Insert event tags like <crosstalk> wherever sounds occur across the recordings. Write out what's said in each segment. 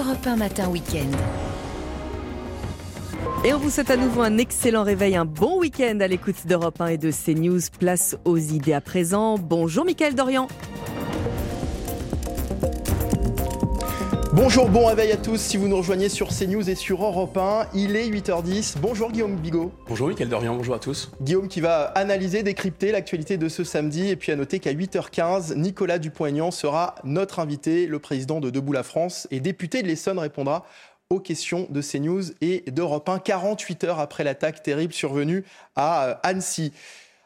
Europe 1 Matin Week-end. Et on vous souhaite à nouveau un excellent réveil, un bon week-end à l'écoute d'Europe 1 et de CNews. Place aux idées à présent. Bonjour Mickaël Dorian. Bonjour, bon réveil à tous. Si vous nous rejoignez sur CNews et sur Europe 1, il est 8h10. Bonjour Guillaume Bigot. Bonjour Mickaël Dorian, bonjour à tous. Guillaume qui va analyser, décrypter l'actualité de ce samedi. Et puis à noter qu'à 8h15, Nicolas Dupont-Aignan sera notre invité. Le président de Debout la France et député de l'Essonne répondra aux questions de CNews et d'Europe 1, 48 heures après l'attaque terrible survenue à euh, Annecy.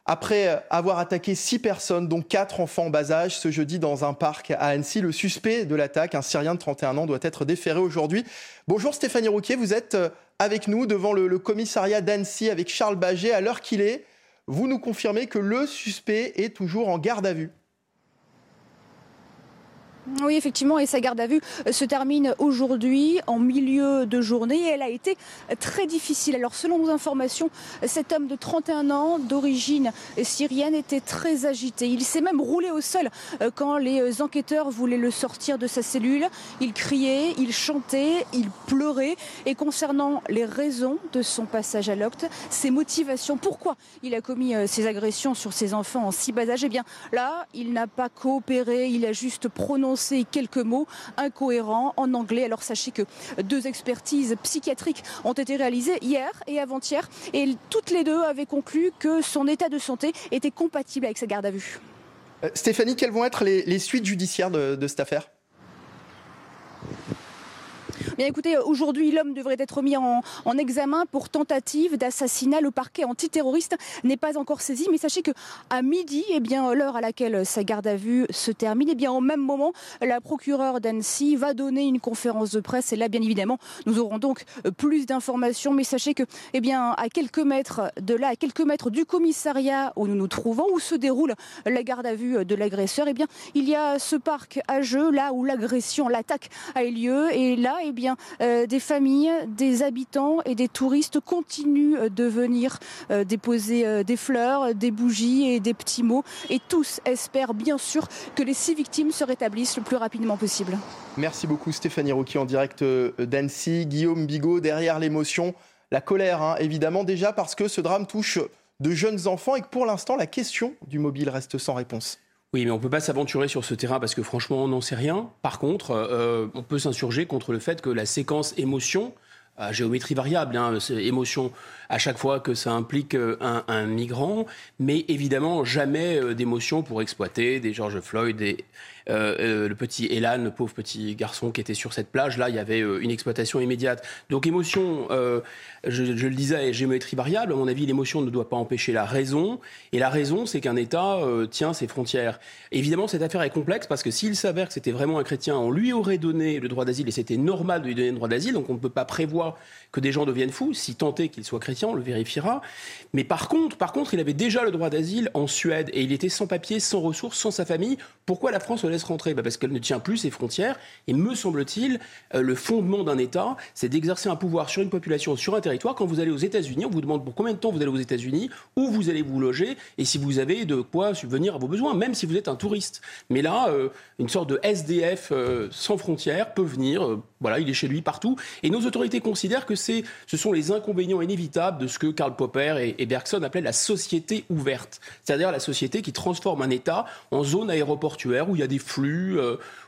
Après avoir attaqué six personnes, dont quatre enfants en bas âge, ce jeudi dans un parc à Annecy, le suspect de l'attaque, un Syrien de 31 ans, doit être déféré aujourd'hui. Bonjour Stéphanie Rouquier, vous êtes euh, avec nous devant le, le commissariat d'Annecy avec Charles Baget. À l'heure qu'il est, vous nous confirmez que le suspect est toujours en garde à vue. Oui, effectivement, et sa garde à vue euh, se termine aujourd'hui en milieu de journée et elle a été très difficile. Alors, selon nos informations, cet homme de 31 ans, d'origine syrienne, était très agité. Il s'est même roulé au sol euh, quand les enquêteurs voulaient le sortir de sa cellule. Il criait, il chantait, il pleurait. Et concernant les raisons de son passage à l'octe, ses motivations, pourquoi il a commis euh, ces agressions sur ses enfants en si bas âge, eh bien là, il n'a pas coopéré, il a juste prononcé quelques mots incohérents en anglais. Alors sachez que deux expertises psychiatriques ont été réalisées hier et avant-hier et toutes les deux avaient conclu que son état de santé était compatible avec sa garde à vue. Euh, Stéphanie, quelles vont être les, suites judiciaires de, de cette affaire? Bien écoutez, aujourd'hui, l'homme devrait être mis en, examen pour tentative d'assassinat. Le parquet antiterroriste n'est pas encore saisi, mais sachez que à midi, eh bien l'heure à laquelle sa garde à vue se termine, eh bien au même moment, la procureure d'Annecy va donner une conférence de presse. Et là, bien évidemment, nous aurons donc plus d'informations. Mais sachez que, eh bien, à quelques mètres de là, à quelques mètres du commissariat où nous nous trouvons, où se déroule la garde à vue de l'agresseur, eh bien, il y a ce parc à jeu là où l'agression, l'attaque a eu lieu. Et là, eh bien euh, des familles, des habitants et des touristes continuent euh, de venir euh, déposer des fleurs, des bougies et des petits mots. Et tous espèrent bien sûr que les six victimes se rétablissent le plus rapidement possible. Merci beaucoup Stéphanie Rocky en direct d'Annecy. Guillaume Bigot, derrière l'émotion, la colère hein, évidemment déjà parce que ce drame touche de jeunes enfants et que pour l'instant la question du mobile reste sans réponse. Oui, mais on ne peut pas s'aventurer sur ce terrain parce que franchement, on n'en sait rien. Par contre, euh, on peut s'insurger contre le fait que la séquence émotion, géométrie variable, hein, émotion à chaque fois que ça implique euh, un, migrant, mais évidemment jamais euh, d'émotion pour exploiter des George Floyd, des, le petit Elan, le pauvre petit garçon qui était sur cette plage. Là, il y avait une exploitation immédiate. Donc émotion je, le disais, géométrie variable. À mon avis, l'émotion ne doit pas empêcher la raison. Et la raison, c'est qu'un État euh, tient ses frontières. Évidemment, cette affaire est complexe parce que s'il s'avère que c'était vraiment un chrétien, on lui aurait donné le droit d'asile et c'était normal de lui donner le droit d'asile. Donc on ne peut pas prévoir que des gens deviennent fous. Si est qu'il soit chrétien, on le vérifiera. Mais par contre, par contre, il avait déjà le droit d'asile en Suède et il était sans papier, sans ressources, sans sa famille. Pourquoi la France le laisse rentrer bah Parce qu'elle ne tient plus ses frontières. Et me semble-t-il, euh, le fondement d'un État, c'est d'exercer un pouvoir sur une population, sur un territoire quand vous allez aux États-Unis, on vous demande pour combien de temps vous allez aux États-Unis, où vous allez vous loger et si vous avez de quoi subvenir à vos besoins, même si vous êtes un touriste. Mais là, euh, une sorte de SDF euh, sans frontières peut venir. Voilà, il est chez lui partout. Et nos autorités considèrent que c'est, ce sont les inconvénients inévitables de ce que Karl Popper et, et Bergson appelaient la société ouverte, c'est-à-dire la société qui transforme un État en zone aéroportuaire où il y a des flux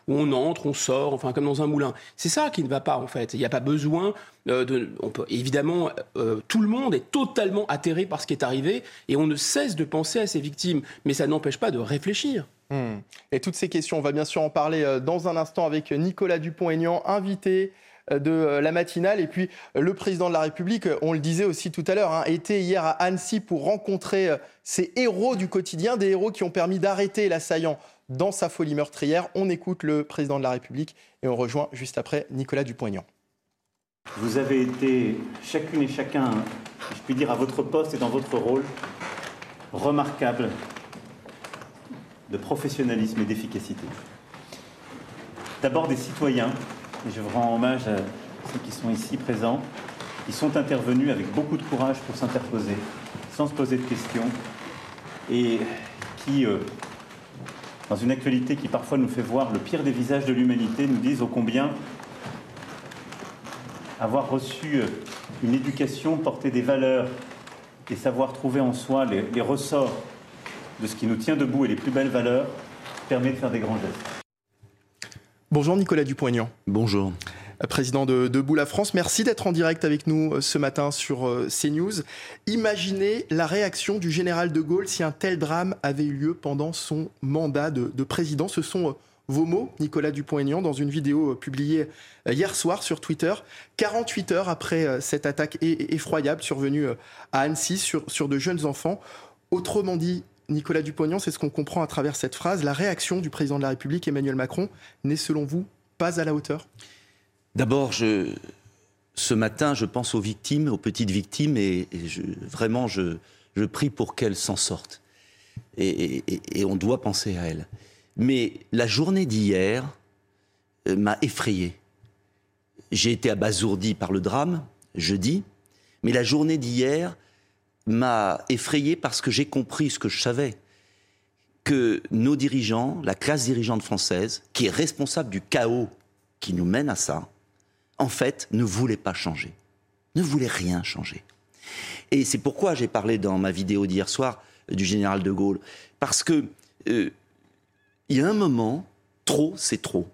où on entre, on sort, enfin comme dans un moulin. C'est ça qui ne va pas en fait. Il n'y a pas besoin euh, de. Peut, évidemment, euh, tout le monde est totalement atterré par ce qui est arrivé et on ne cesse de penser à ses victimes, mais ça n'empêche pas de réfléchir. Hmm. Et toutes ces questions, on va bien sûr en parler euh, dans un instant avec Nicolas Dupont-Aignan, invité de la matinale. Et puis le président de la République, on le disait aussi tout à l'heure, hein, était hier à Annecy pour rencontrer ces héros du quotidien, des héros qui ont permis d'arrêter l'assaillant dans sa folie meurtrière. On écoute le président de la République et on rejoint juste après Nicolas Dupont-Aignan. Vous avez été chacune et chacun, je puis dire, à votre poste et dans votre rôle, remarquable de professionnalisme et d'efficacité. D'abord des citoyens, et je rends hommage à ceux qui sont ici présents, qui sont intervenus avec beaucoup de courage pour s'interposer, sans se poser de questions, et qui, euh, dans une actualité qui parfois nous fait voir le pire des visages de l'humanité, nous disent ô combien avoir reçu euh, une éducation portée des valeurs et savoir trouver en soi les, les ressorts de ce qui nous tient debout et les plus belles valeurs permet de faire des grands gestes. Bonjour Nicolas Dupont-Aignan. Bonjour. Président de Debout la France, merci d'être en direct avec nous euh, ce matin sur euh, CNews. Imaginez la réaction du général de Gaulle si un tel drame avait eu lieu pendant son mandat de, de président. Ce sont euh, vos mots, Nicolas Dupont-Aignan, dans une vidéo publiée hier soir sur Twitter, 48 heures après cette attaque effroyable survenue à Annecy sur, sur de jeunes enfants. Autrement dit, Nicolas Dupont-Aignan, c'est ce qu'on comprend à travers cette phrase, la réaction du président de la République, Emmanuel Macron, n'est selon vous pas à la hauteur? D'abord, ce matin, je pense aux victimes, aux petites victimes, et, vraiment, je, prie pour qu'elles s'en sortent. Et, et, et, on doit penser à elles. Mais la journée d'hier euh, m'a effrayé. J'ai été abasourdi par le drame, jeudi, mais la journée d'hier m'a effrayé parce que j'ai compris ce que je savais, que nos dirigeants, la classe dirigeante française, qui est responsable du chaos qui nous mène à ça, en fait, ne voulait pas changer, ne voulait rien changer. Et c'est pourquoi j'ai parlé dans ma vidéo d'hier soir du général de Gaulle, parce que euh, il y a un moment, trop, c'est trop.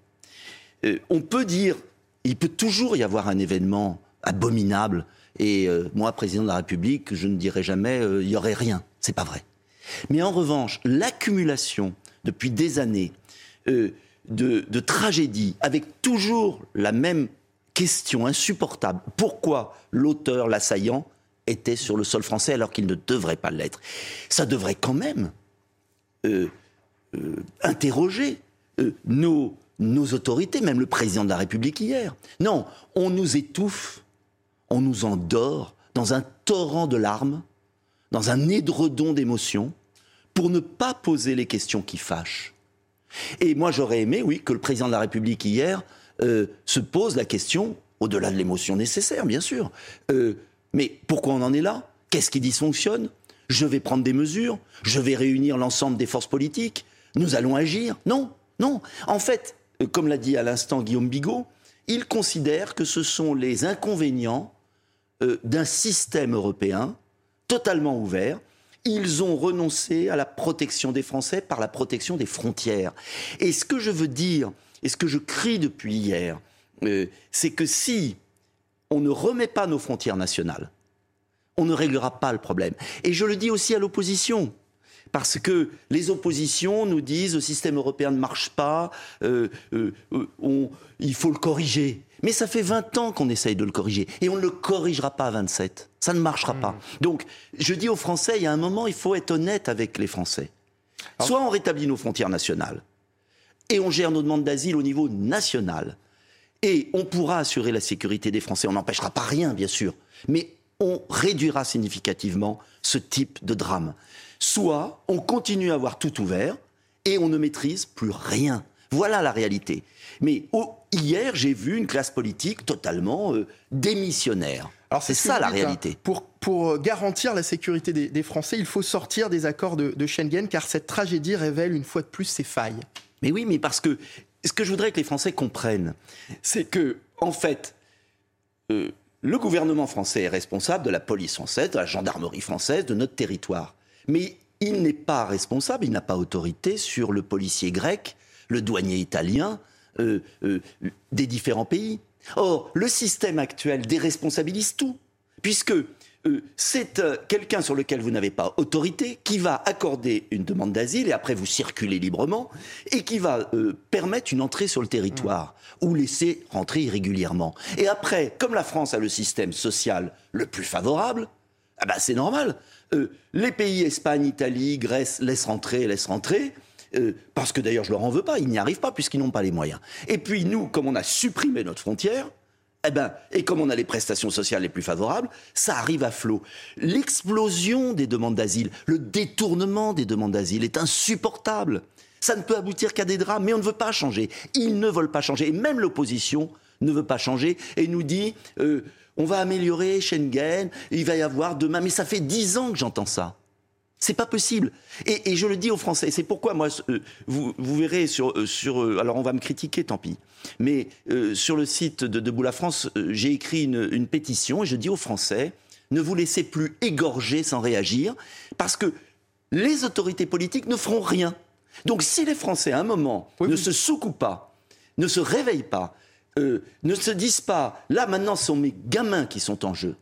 Euh, on peut dire, il peut toujours y avoir un événement abominable, et euh, moi, président de la République, je ne dirais jamais, euh, il y aurait rien. C'est pas vrai. Mais en revanche, l'accumulation depuis des années euh, de, tragédies, avec toujours la même question insupportable. Pourquoi l'auteur, l'assaillant, était sur le sol français alors qu'il ne devrait pas l'être? Ça devrait quand même interroger nos autorités, même le président de la République hier. Non, on nous étouffe, on nous endort dans un torrent de larmes, dans un édredon d'émotions, pour ne pas poser les questions qui fâchent. Et moi, j'aurais aimé, oui, que le président de la République hier euh, se pose la question, au-delà de l'émotion nécessaire, bien sûr, euh, mais pourquoi on en est là? Qu'est-ce qui dysfonctionne? Je vais prendre des mesures, je vais réunir l'ensemble des forces politiques, nous allons agir Non, non. En fait, euh, comme l'a dit à l'instant Guillaume Bigot, il considère que ce sont les inconvénients euh, d'un système européen totalement ouvert. Ils ont renoncé à la protection des Français par la protection des frontières. Et ce que je veux dire, et ce que je crie depuis hier, euh, c'est que si on ne remet pas nos frontières nationales, on ne réglera pas le problème. Et je le dis aussi à l'opposition. Parce que les oppositions nous disent le système européen ne marche pas, euh, il faut le corriger. Mais ça fait 20 ans qu'on essaye de le corriger. Et on ne le corrigera pas à 27. Ça ne marchera mmh. pas. Donc, je dis aux Français, il y a un moment, il faut être honnête avec les Français. Soit on rétablit nos frontières nationales, et on gère nos demandes d'asile au niveau national. Et on pourra assurer la sécurité des Français. On n'empêchera pas rien, bien sûr. Mais on réduira significativement ce type de drame. Soit on continue à avoir tout ouvert et on ne maîtrise plus rien. Voilà la réalité. Mais oh, hier, j'ai vu une classe politique totalement euh, démissionnaire. Alors c'est ça la dites, réalité. Hein. Pour, pour, garantir la sécurité des, des, Français, il faut sortir des accords de, de Schengen car cette tragédie révèle une fois de plus ses failles. Mais oui, mais parce que ce que je voudrais que les Français comprennent, c'est que, en fait, euh, le gouvernement français est responsable de la police française, de la gendarmerie française, de notre territoire. Mais il n'est pas responsable, il n'a pas autorité sur le policier grec, le douanier italien, euh, euh, des différents pays. Or, le système actuel déresponsabilise tout, puisque euh, c'est quelqu'un sur lequel vous n'avez pas autorité, qui va accorder une demande d'asile et après vous circulez librement, et qui va permettre une entrée sur le territoire ou laisser rentrer irrégulièrement. Et après, comme la France a le système social le plus favorable, ah bah c'est normal. Les pays Espagne, Italie, Grèce laissent rentrer, laissent rentrer. Euh, parce que d'ailleurs je leur en veux pas, ils n'y arrivent pas puisqu'ils n'ont pas les moyens. Et puis nous, comme on a supprimé notre frontière, eh ben, et comme on a les prestations sociales les plus favorables, ça arrive à flot. L'explosion des demandes d'asile, le détournement des demandes d'asile est insupportable. Ça ne peut aboutir qu'à des drames, mais on ne veut pas changer. Ils ne veulent pas changer. Et même l'opposition ne veut pas changer et nous dit euh, on va améliorer Schengen, il va y avoir demain. Mais ça fait dix ans que j'entends ça. C'est pas possible. Et, je le dis aux Français. C'est pourquoi moi, euh, vous, verrez sur, euh, sur, euh, alors on va me critiquer, tant pis. Mais sur le site de Debout la France, j'ai écrit une, une, pétition et je dis aux Français ne vous laissez plus égorger sans réagir, parce que les autorités politiques ne feront rien. Donc si les Français, à un moment, ne se secouent pas, ne se réveillent pas, ne se disent pas, là maintenant ce sont mes gamins qui sont en jeu,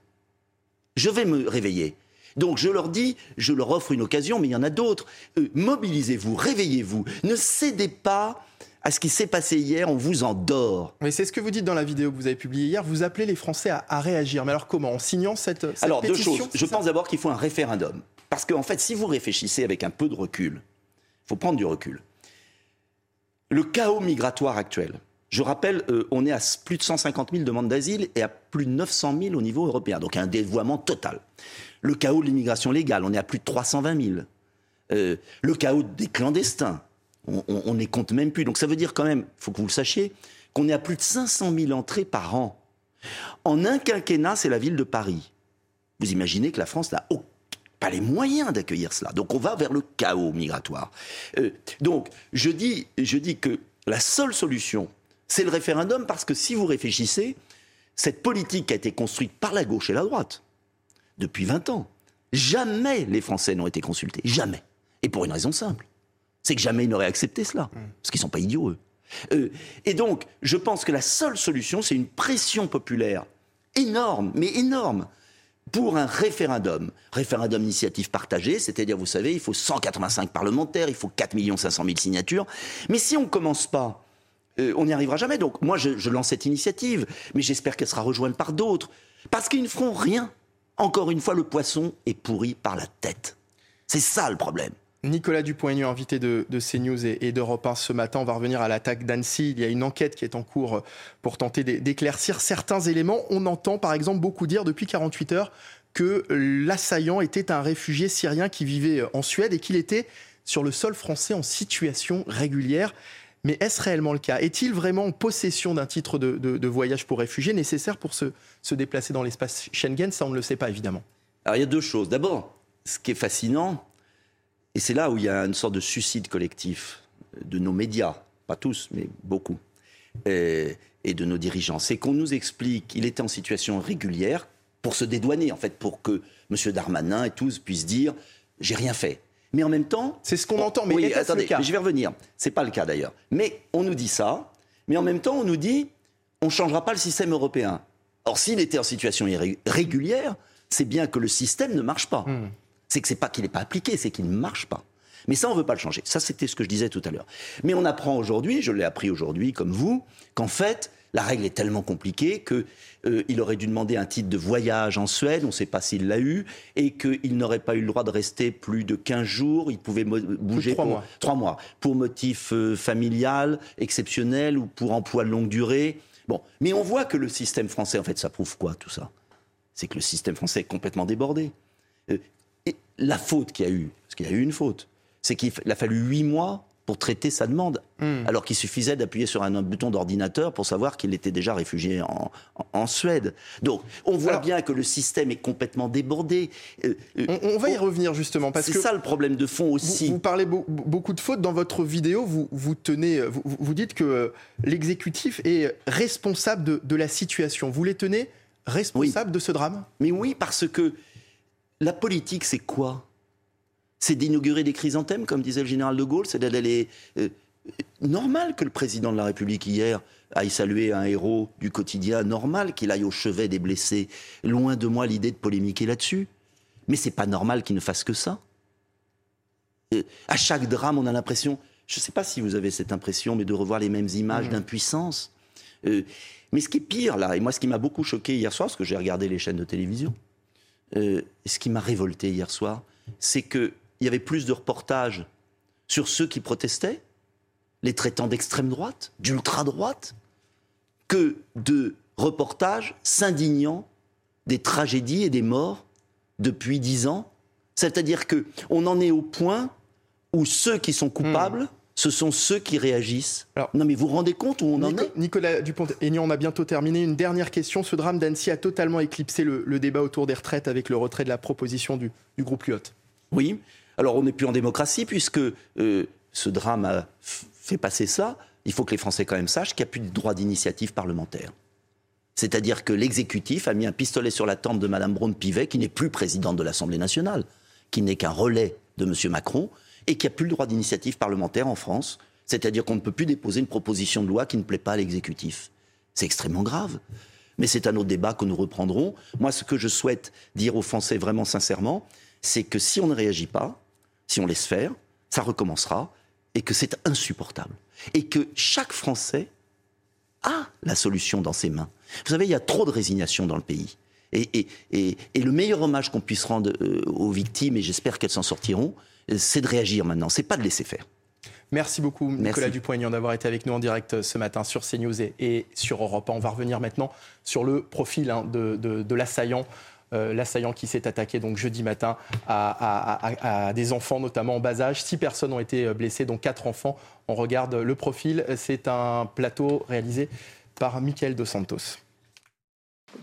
je vais me réveiller. Donc je leur dis, je leur offre une occasion, mais il y en a d'autres. Euh, mobilisez-vous, réveillez-vous, ne cédez pas à ce qui s'est passé hier, on vous endort. Mais c'est ce que vous dites dans la vidéo que vous avez publiée hier, vous appelez les Français à, réagir. Mais alors comment? En signant cette, cette alors, deux choses. Je pense d'abord qu'il faut un référendum. Parce qu'en fait, si vous réfléchissez avec un peu de recul, il faut prendre du recul. Le chaos migratoire actuel, je rappelle, euh, on est à plus de 150 000 demandes d'asile et à plus de 900 000 au niveau européen, donc un dévoiement total. Le chaos de l'immigration légale, on est à plus de 320 000. Euh, le chaos des clandestins, on n'y compte même plus. Donc ça veut dire quand même, il faut que vous le sachiez, qu'on est à plus de 500 000 entrées par an. En un quinquennat, c'est la ville de Paris. Vous imaginez que la France n'a pas les moyens d'accueillir cela. Donc on va vers le chaos migratoire. Euh, donc je dis, je dis que la seule solution, c'est le référendum parce que si vous réfléchissez, cette politique a été construite par la gauche et la droite, depuis 20 ans. Jamais les Français n'ont été consultés. Jamais. Et pour une raison simple. C'est que jamais ils n'auraient accepté cela. Mm. Parce qu'ils ne sont pas idiots, eux. Euh, et donc, je pense que la seule solution, c'est une pression populaire énorme, mais énorme, pour un référendum. Référendum d'initiative partagée, c'est-à-dire, vous savez, il faut 185 parlementaires, il faut 4 500 000 signatures. Mais si on ne commence pas, euh, on n'y arrivera jamais. Donc, moi, je, lance cette initiative, mais j'espère qu'elle sera rejointe par d'autres. Parce qu'ils ne feront rien. Encore une fois, le poisson est pourri par la tête. C'est ça le problème. Nicolas Dupont-Aignan, invité de, CNews et, d'Europe 1 ce matin. On va revenir à l'attaque d'Annecy. Il y a une enquête qui est en cours pour tenter d'éclaircir certains éléments. On entend par exemple beaucoup dire depuis 48 heures que l'assaillant était un réfugié syrien qui vivait en Suède et qu'il était sur le sol français en situation régulière. Mais est-ce réellement le cas? Est-il vraiment en possession d'un titre de, voyage pour réfugiés nécessaire pour se, déplacer dans l'espace Schengen? Ça, on ne le sait pas, évidemment. Alors, il y a deux choses. D'abord, ce qui est fascinant, et c'est là où il y a une sorte de suicide collectif de nos médias, pas tous, mais beaucoup, et, de nos dirigeants, c'est qu'on nous explique qu'il était en situation régulière pour se dédouaner, en fait, pour que M. Darmanin et tous puissent dire j'ai rien fait. Mais en même temps. C'est ce qu'on entend, mais oui, attendez, je vais revenir. C'est pas le cas d'ailleurs. Mais on nous dit ça, mais en même temps, on nous dit on ne changera pas le système européen. Or, s'il était en situation régulière, c'est bien que le système ne marche pas. Hmm. C'est que c'est pas qu'il n'est pas appliqué, c'est qu'il ne marche pas. Mais ça, on ne veut pas le changer. Ça, c'était ce que je disais tout à l'heure. Mais on apprend aujourd'hui, je l'ai appris aujourd'hui comme vous, qu'en fait, la règle est tellement compliquée qu'il euh, aurait dû demander un titre de voyage en Suède, on ne sait pas s'il l'a eu, et qu'il n'aurait pas eu le droit de rester plus de 15 jours, il pouvait bouger trois mois. Trois mois, pour motif euh, familial, exceptionnel ou pour emploi de longue durée. Bon, mais on voit que le système français, en fait, ça prouve quoi tout ça? C'est que le système français est complètement débordé. Euh, et la faute qu'il y a eu, parce qu'il y a eu une faute, c'est qu'il a fallu huit mois pour traiter sa demande, hmm. alors qu'il suffisait d'appuyer sur un bouton d'ordinateur pour savoir qu'il était déjà réfugié en, Suède. Donc, on voit bien que le système est complètement débordé. Euh, euh, on, va y revenir justement parce que c'est ça le problème de fond aussi. Vous, parlez beaucoup de fautes dans votre vidéo. Vous, vous tenez, vous, dites que euh, l'exécutif est responsable de, la situation. Vous les tenez responsables de ce drame? Mais oui, parce que la politique, c'est quoi? C'est d'inaugurer des chrysanthèmes, comme disait le général de Gaulle, c'est d'aller... Euh, normal que le président de la République hier aille saluer un héros du quotidien, normal qu'il aille au chevet des blessés. Loin de moi l'idée de polémiquer là-dessus. Mais c'est pas normal qu'il ne fasse que ça. Euh, à chaque drame, on a l'impression, je ne sais pas si vous avez cette impression, mais de revoir les mêmes images mmh. d'impuissance. Euh, mais ce qui est pire là, et moi ce qui m'a beaucoup choqué hier soir, parce que j'ai regardé les chaînes de télévision, ce qui m'a révolté hier soir, c'est que il y avait plus de reportages sur ceux qui protestaient, les traitant d'extrême droite, d'ultra-droite, que de reportages s'indignant des tragédies et des morts depuis dix ans. C'est-à-dire que on en est au point où ceux qui sont coupables, hmm. ce sont ceux qui réagissent. non, mais vous vous rendez compte où on en est? Nicolas Dupont-Aignan, on a bientôt terminé. Une dernière question. Ce drame d'Annecy a totalement éclipsé le, débat autour des retraites avec le retrait de la proposition du, du groupe Lyot. Oui, Alors on n'est plus en démocratie puisque euh, ce drame a fait passer ça. Il faut que les Français quand même sachent qu'il n'y a plus de droit d'initiative parlementaire. C'est-à-dire que l'exécutif a mis un pistolet sur la tempe de Mme Braun-Pivet, qui n'est plus présidente de l'Assemblée nationale, qui n'est qu'un relais de M. Macron, et qui n'a plus le droit d'initiative parlementaire en France. C'est-à-dire qu'on ne peut plus déposer une proposition de loi qui ne plaît pas à l'exécutif. C'est extrêmement grave. Mais c'est un autre débat que nous reprendrons. Moi, ce que je souhaite dire aux Français vraiment sincèrement, c'est que si on ne réagit pas, si on laisse faire, ça recommencera et que c'est insupportable. Et que chaque Français a la solution dans ses mains. Vous savez, il y a trop de résignation dans le pays. Et, le meilleur hommage qu'on puisse rendre euh, aux victimes, et j'espère qu'elles s'en sortiront, c'est de réagir maintenant, c'est pas de laisser faire. Merci beaucoup, Nicolas Dupont-Aignan, d'avoir été avec nous en direct ce matin sur CNews et, sur Europe. On va revenir maintenant sur le profil hein, de l'assaillant euh, l'assaillant qui s'est attaqué donc jeudi matin à, des enfants, notamment en bas âge. Six personnes ont été euh, blessées, dont quatre enfants. On regarde le profil. C'est un plateau réalisé par Michael Dos Santos.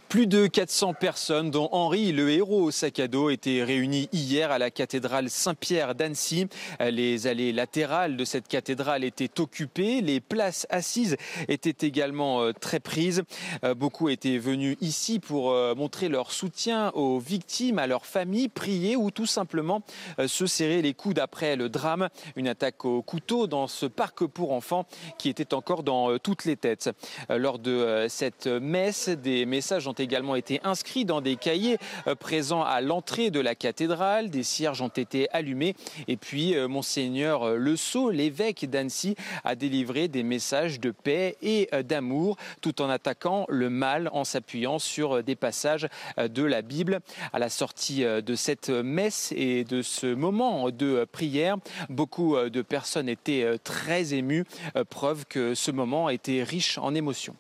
Plus de 400 personnes, dont Henri, le héros au sac à dos, étaient réunies hier à la cathédrale Saint-Pierre d'Annecy. Les allées latérales de cette cathédrale étaient occupées. Les places assises étaient également euh, très prises. Euh, beaucoup étaient venus ici pour euh, montrer leur soutien aux victimes, à leurs familles, prier ou tout simplement se serrer les coudes après le drame. Une attaque au couteau dans ce parc pour enfants qui était encore dans toutes les têtes. Lors de cette messe, des messages ont également été inscrits dans des cahiers euh, présents à l'entrée de la cathédrale. Des cierges ont été allumés. Et puis, euh, Monseigneur euh, Le Sceau, l'évêque d'Annecy, a délivré des messages de paix et d'amour, tout en attaquant le mal en s'appuyant sur des passages de la Bible. À la sortie de cette messe et de ce moment de prière, beaucoup de personnes étaient très émues, preuve que ce moment était riche en émotions.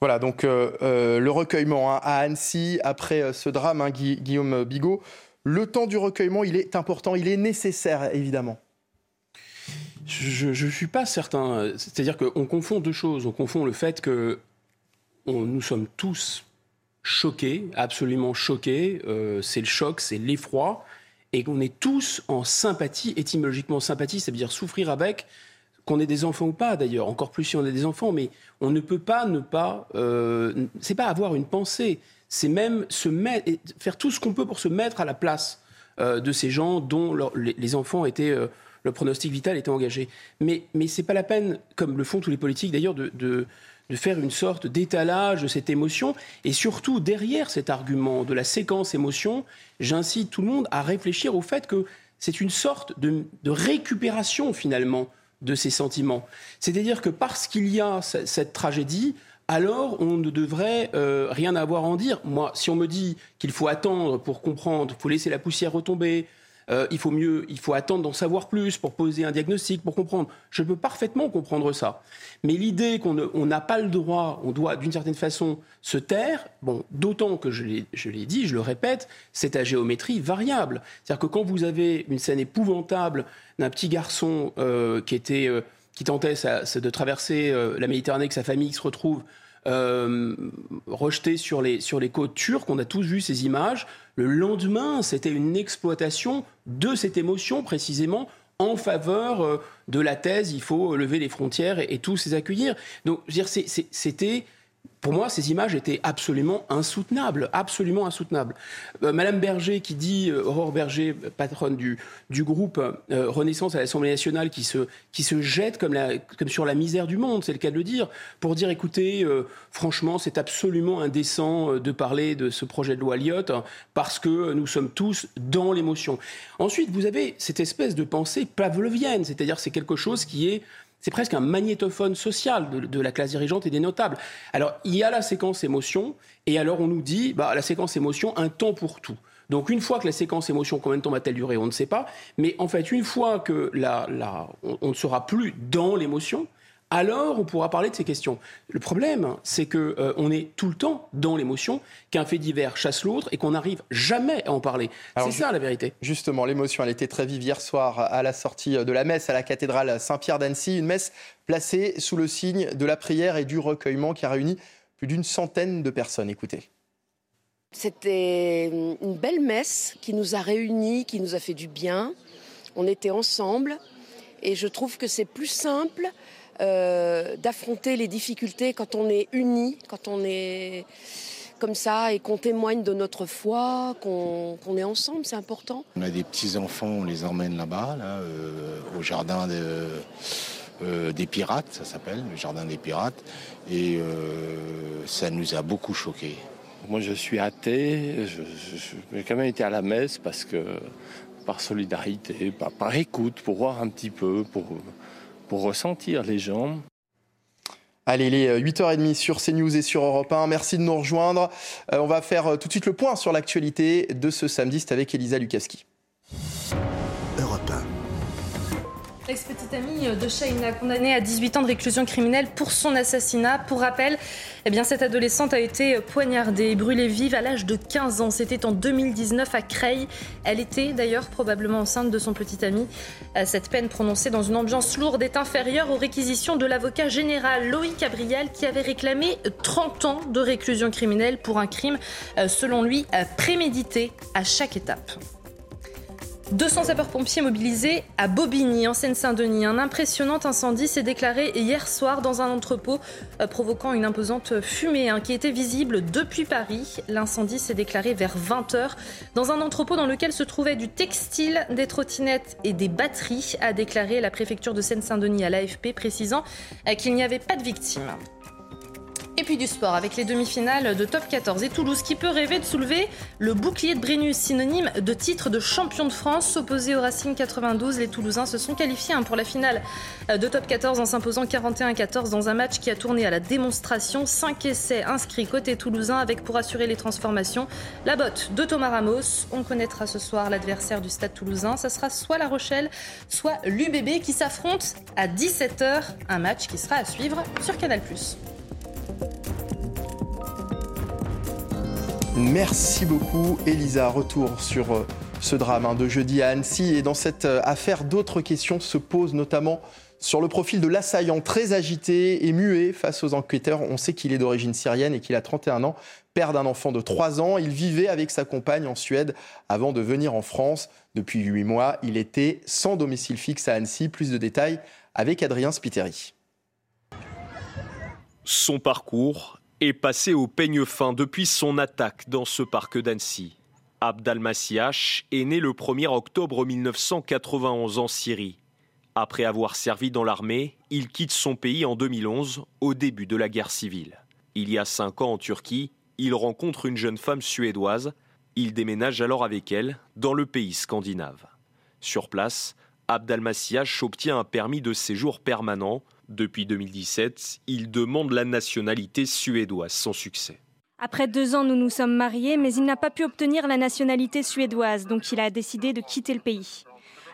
Voilà, donc euh, euh, le recueillement hein, à Annecy, après euh, ce drame, hein, Guillaume Bigot, le temps du recueillement, il est important, il est nécessaire, évidemment. Je ne suis pas certain. C'est-à-dire qu'on confond deux choses. On confond le fait que nous sommes tous choqués, absolument choqués. c'est le choc, c'est l'effroi. Et qu'on est tous en sympathie, étymologiquement sympathie, c'est-à-dire souffrir avec, qu'on ait des enfants ou pas d'ailleurs, encore plus si on a des enfants, mais on ne peut pas ne pas. Euh, c'est pas avoir une pensée, c'est même se mettre, faire tout ce qu'on peut pour se mettre à la place euh, de ces gens dont les, enfants étaient. Euh, le pronostic vital était engagé. Mais, ce n'est pas la peine, comme le font tous les politiques d'ailleurs, de, faire une sorte d'étalage de cette émotion. Et surtout, derrière cet argument de la séquence émotion, j'incite tout le monde à réfléchir au fait que c'est une sorte de récupération finalement de ces sentiments. C'est-à-dire que parce qu'il y a cette tragédie, alors on ne devrait euh, rien avoir à en dire. Moi, si on me dit qu'il faut attendre pour comprendre, il faut laisser la poussière retomber, euh, il faut mieux, il faut attendre d'en savoir plus pour poser un diagnostic, pour comprendre. Je peux parfaitement comprendre ça. Mais l'idée qu'on n'a pas le droit, on doit d'une certaine façon se taire, bon, d'autant que je l'ai dit, je le répète, c'est à géométrie variable. C'est-à-dire que quand vous avez une scène épouvantable d'un petit garçon euh, qui était euh, qui tentait de traverser la Méditerranée, que sa famille se retrouve euh, rejeté sur les, sur les côtes turques. On a tous vu ces images. Le lendemain, c'était une exploitation de cette émotion précisément en faveur euh, de la thèse, il faut lever les frontières et, tous les accueillir. Donc, c'était pour moi, ces images étaient absolument insoutenables, absolument insoutenables. Euh, Madame Berger, qui dit, euh, Aurore Berger, patronne du, du groupe euh, Renaissance à l'Assemblée nationale, qui se, qui se jette comme, la, comme sur la misère du monde, c'est le cas de le dire, pour dire, écoutez, franchement, c'est absolument indécent de parler de ce projet de loi Lyotte, parce que nous sommes tous dans l'émotion. Ensuite, vous avez cette espèce de pensée pavlovienne, c'est-à-dire c'est quelque chose qui est c'est presque un magnétophone social de, la classe dirigeante et des notables. Alors, il y a la séquence émotion, et alors on nous dit, bah, la séquence émotion, un temps pour tout. Donc une fois que la séquence émotion, combien de temps va-t-elle durer On ne sait pas. Mais en fait, une fois que on ne sera plus dans l'émotion, alors on pourra parler de ces questions. Le problème, c'est qu'on euh, est tout le temps dans l'émotion, qu'un fait divers chasse l'autre et qu'on n'arrive jamais à en parler. C'est ça la vérité. Justement, l'émotion, elle était très vive hier soir à la sortie de la messe à la cathédrale Saint-Pierre d'Annecy, une messe placée sous le signe de la prière et du recueillement qui a réuni plus d'une centaine de personnes. Écoutez. C'était une belle messe qui nous a réunis, qui nous a fait du bien. On était ensemble et je trouve que c'est plus simple euh, d'affronter les difficultés quand on est unis, quand on est comme ça et qu'on témoigne de notre foi, qu'on est ensemble, c'est important. On a des petits-enfants, on les emmène là-bas, là, euh, au jardin euh, des pirates, ça s'appelle, le jardin des pirates, et ça nous a beaucoup choqués. Moi je suis athée, j'ai quand même été à la messe parce que par solidarité, par, écoute, pour voir un petit peu, pour, pour ressentir les gens. Allez, il est 8h30 sur CNews et sur Europe 1. Merci de nous rejoindre. Euh, on va faire euh, tout de suite le point sur l'actualité de ce samedi. Avec Elisa Lukaski. Ex-petite amie de Shaina, condamnée à 18 ans de réclusion criminelle pour son assassinat. Pour rappel, eh bien, cette adolescente a été poignardée et brûlée vive à l'âge de 15 ans. C'était en 2019 à Creil. Elle était d'ailleurs probablement enceinte de son petit ami. Euh, cette peine prononcée dans une ambiance lourde est inférieure aux réquisitions de l'avocat général Loïc Gabriel qui avait réclamé 30 ans de réclusion criminelle pour un crime, euh, selon lui, euh, prémédité à chaque étape. 200 sapeurs-pompiers mobilisés à Bobigny, en Seine-Saint-Denis. Un impressionnant incendie s'est déclaré hier soir dans un entrepôt, euh, provoquant une imposante fumée hein, qui était visible depuis Paris. L'incendie s'est déclaré vers 20h dans un entrepôt dans lequel se trouvait du textile, des trottinettes et des batteries, a déclaré la préfecture de Seine-Saint-Denis à l'AFP, précisant euh, qu'il n'y avait pas de victimes. Et puis du sport avec les demi-finales de Top 14 et Toulouse qui peut rêver de soulever le bouclier de Brennus, synonyme de titre de champion de France. Opposé au Racing 92, les Toulousains se sont qualifiés hein, pour la finale de Top 14 en s'imposant 41-14 dans un match qui a tourné à la démonstration. 5 essais inscrits côté toulousain avec pour assurer les transformations la botte de Thomas Ramos. On connaîtra ce soir l'adversaire du stade toulousain. Ça sera soit La Rochelle, soit l'UBB qui s'affrontent à 17h. Un match qui sera à suivre sur Canal+. Merci beaucoup Elisa. Retour sur euh, ce drame hein, de jeudi à Annecy. Et dans cette euh, affaire, d'autres questions se posent notamment sur le profil de l'assaillant très agité et muet face aux enquêteurs. On sait qu'il est d'origine syrienne et qu'il a 31 ans, père d'un enfant de 3 ans. Il vivait avec sa compagne en Suède avant de venir en France. Depuis 8 mois, il était sans domicile fixe à Annecy. Plus de détails avec Adrien Spiteri. Son parcours est passé au peigne fin depuis son attaque dans ce parc d'Annecy. Abd al-Massiach est né le 1er octobre 1991 en Syrie. Après avoir servi dans l'armée, il quitte son pays en 2011, au début de la guerre civile. Il y a cinq ans en Turquie, il rencontre une jeune femme suédoise. Il déménage alors avec elle dans le pays scandinave. Sur place, Abd al-Massiach obtient un permis de séjour permanent depuis 2017, il demande la nationalité suédoise sans succès. Après deux ans, nous nous sommes mariés, mais il n'a pas pu obtenir la nationalité suédoise, donc il a décidé de quitter le pays.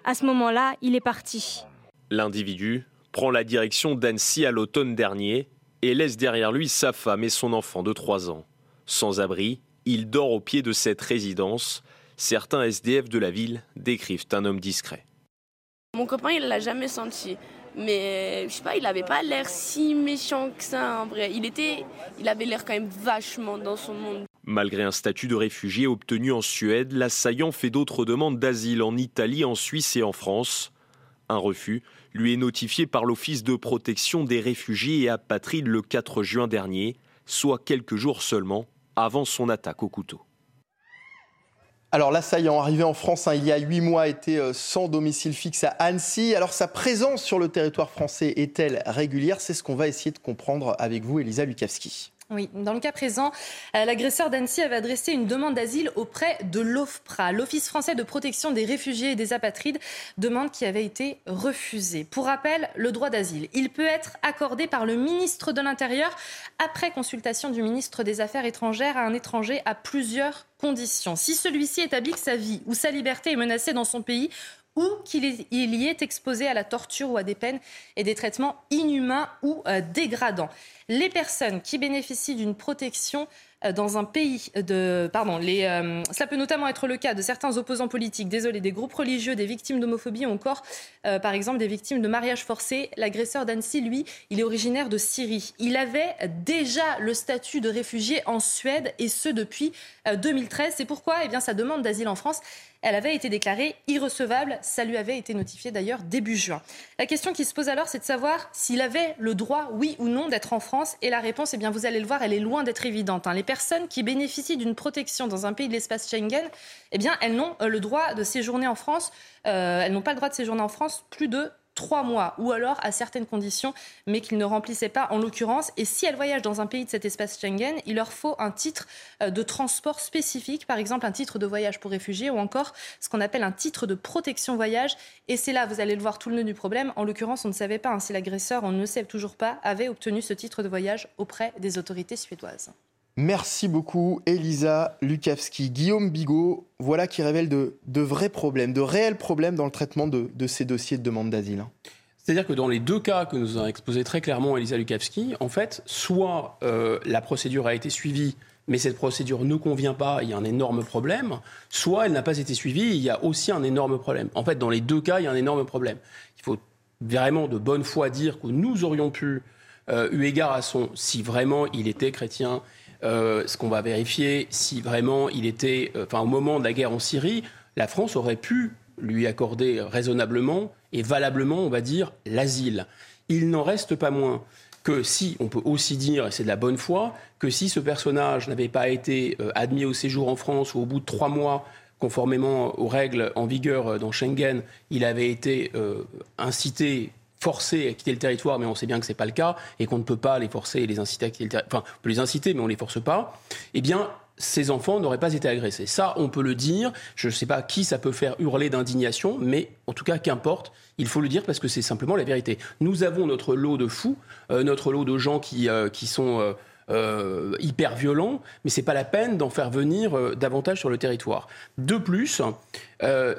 À ce moment-là, il est parti. L'individu prend la direction d'Annecy à l'automne dernier et laisse derrière lui sa femme et son enfant de trois ans. Sans abri, il dort au pied de cette résidence. Certains SDF de la ville décrivent un homme discret. Mon copain, il l'a jamais senti. Mais je sais pas, il avait pas l'air si méchant que ça en vrai. Il était, il avait l'air quand même vachement dans son monde. Malgré un statut de réfugié obtenu en Suède, l'assaillant fait d'autres demandes d'asile en Italie, en Suisse et en France. Un refus lui est notifié par l'Office de protection des réfugiés et apatrides le 4 juin dernier, soit quelques jours seulement avant son attaque au couteau. Alors l'assaillant arrivé en France hein, il y a huit mois était euh, sans domicile fixe à Annecy. Alors sa présence sur le territoire français est-elle régulière? C'est ce qu'on va essayer de comprendre avec vous, Elisa Lukavski. Dans le cas présent, euh, l'agresseur d'Annecy avait adressé une demande d'asile auprès de l'OFPRA, l'Office français de protection des réfugiés et des apatrides, demande qui avait été refusée. Pour rappel, le droit d'asile, il peut être accordé par le ministre de l'Intérieur après consultation du ministre des Affaires étrangères à un étranger à plusieurs conditions. Si celui-ci établit que sa vie ou sa liberté est menacée dans son pays ou qu'il y est exposé à la torture ou à des peines et des traitements inhumains ou euh, dégradants. Les personnes qui bénéficient d'une protection euh, dans un pays de. Pardon, les, euh, cela peut notamment être le cas de certains opposants politiques, désolé, des groupes religieux, des victimes d'homophobie ou encore, par exemple, des victimes de mariage forcé. L'agresseur d'Annecy, lui, il est originaire de Syrie. Il avait déjà le statut de réfugié en Suède et ce depuis 2013. C'est pourquoi eh bien, sa demande d'asile en France elle avait été déclarée irrecevable. Ça lui avait été notifié d'ailleurs début juin. La question qui se pose alors, c'est de savoir s'il avait le droit, oui ou non, d'être en France. Et la réponse, eh bien, vous allez le voir, elle est loin d'être évidente. Hein. Les personnes qui bénéficient d'une protection dans un pays de l'espace Schengen, eh bien, elles n'ont euh, le droit de séjourner en France. Euh, elles n'ont pas le droit de séjourner en France plus de trois mois, ou alors à certaines conditions, mais qu'ils ne remplissaient pas en l'occurrence. Et si elles voyagent dans un pays de cet espace Schengen, il leur faut un titre euh, de transport spécifique, par exemple un titre de voyage pour réfugiés, ou encore ce qu'on appelle un titre de protection voyage. Et c'est là, vous allez le voir, tout le nœud du problème. En l'occurrence, on ne savait pas hein, si l'agresseur, on ne sait toujours pas, avait obtenu ce titre de voyage auprès des autorités suédoises. Merci beaucoup, Elisa Lukavski. Guillaume Bigot, voilà qui révèle de, vrais problèmes, de réels problèmes dans le traitement de, ces dossiers de demande d'asile. Hein. C'est-à-dire que dans les deux cas que nous a exposé très clairement Elisa Lukavski, en fait, soit euh, la procédure a été suivie, mais cette procédure ne convient pas, il y a un énorme problème, soit elle n'a pas été suivie, il y a aussi un énorme problème. En fait, dans les deux cas, il y a un énorme problème. Il faut vraiment de bonne foi dire que nous aurions pu, euh, eu égard à son, si vraiment il était chrétien, euh, ce qu'on va vérifier, si vraiment il était, euh, enfin au moment de la guerre en Syrie, la France aurait pu lui accorder raisonnablement et valablement, on va dire, l'asile. Il n'en reste pas moins que si, on peut aussi dire, et c'est de la bonne foi, que si ce personnage n'avait pas été euh, admis au séjour en France ou au bout de trois mois, conformément aux règles en vigueur dans Schengen, il avait été incité forcer à quitter le territoire, mais on sait bien que ce n'est pas le cas, et qu'on ne peut pas les forcer et les inciter à quitter le territoire, enfin, on peut les inciter, mais on ne les force pas, eh bien, ces enfants n'auraient pas été agressés. Ça, on peut le dire. Je ne sais pas qui ça peut faire hurler d'indignation, mais en tout cas, qu'importe, il faut le dire parce que c'est simplement la vérité. Nous avons notre lot de fous, euh, notre lot de gens qui, euh, qui sont euh, hyper violents, mais ce n'est pas la peine d'en faire venir davantage sur le territoire. De plus,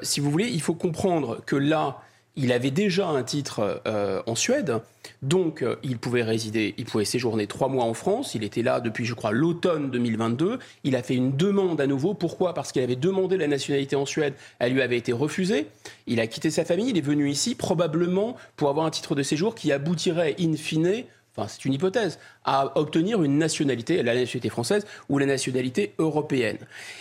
si vous voulez, il faut comprendre que là, il avait déjà un titre euh, en Suède, donc euh, il pouvait résider, il pouvait séjourner trois mois en France. Il était là depuis, je crois, l'automne 2022. Il a fait une demande à nouveau. Pourquoi? Parce qu'il avait demandé la nationalité en Suède. Elle lui avait été refusée. Il a quitté sa famille. Il est venu ici probablement pour avoir un titre de séjour qui aboutirait in fine enfin c'est une hypothèse, à obtenir une nationalité, la nationalité française ou la nationalité européenne.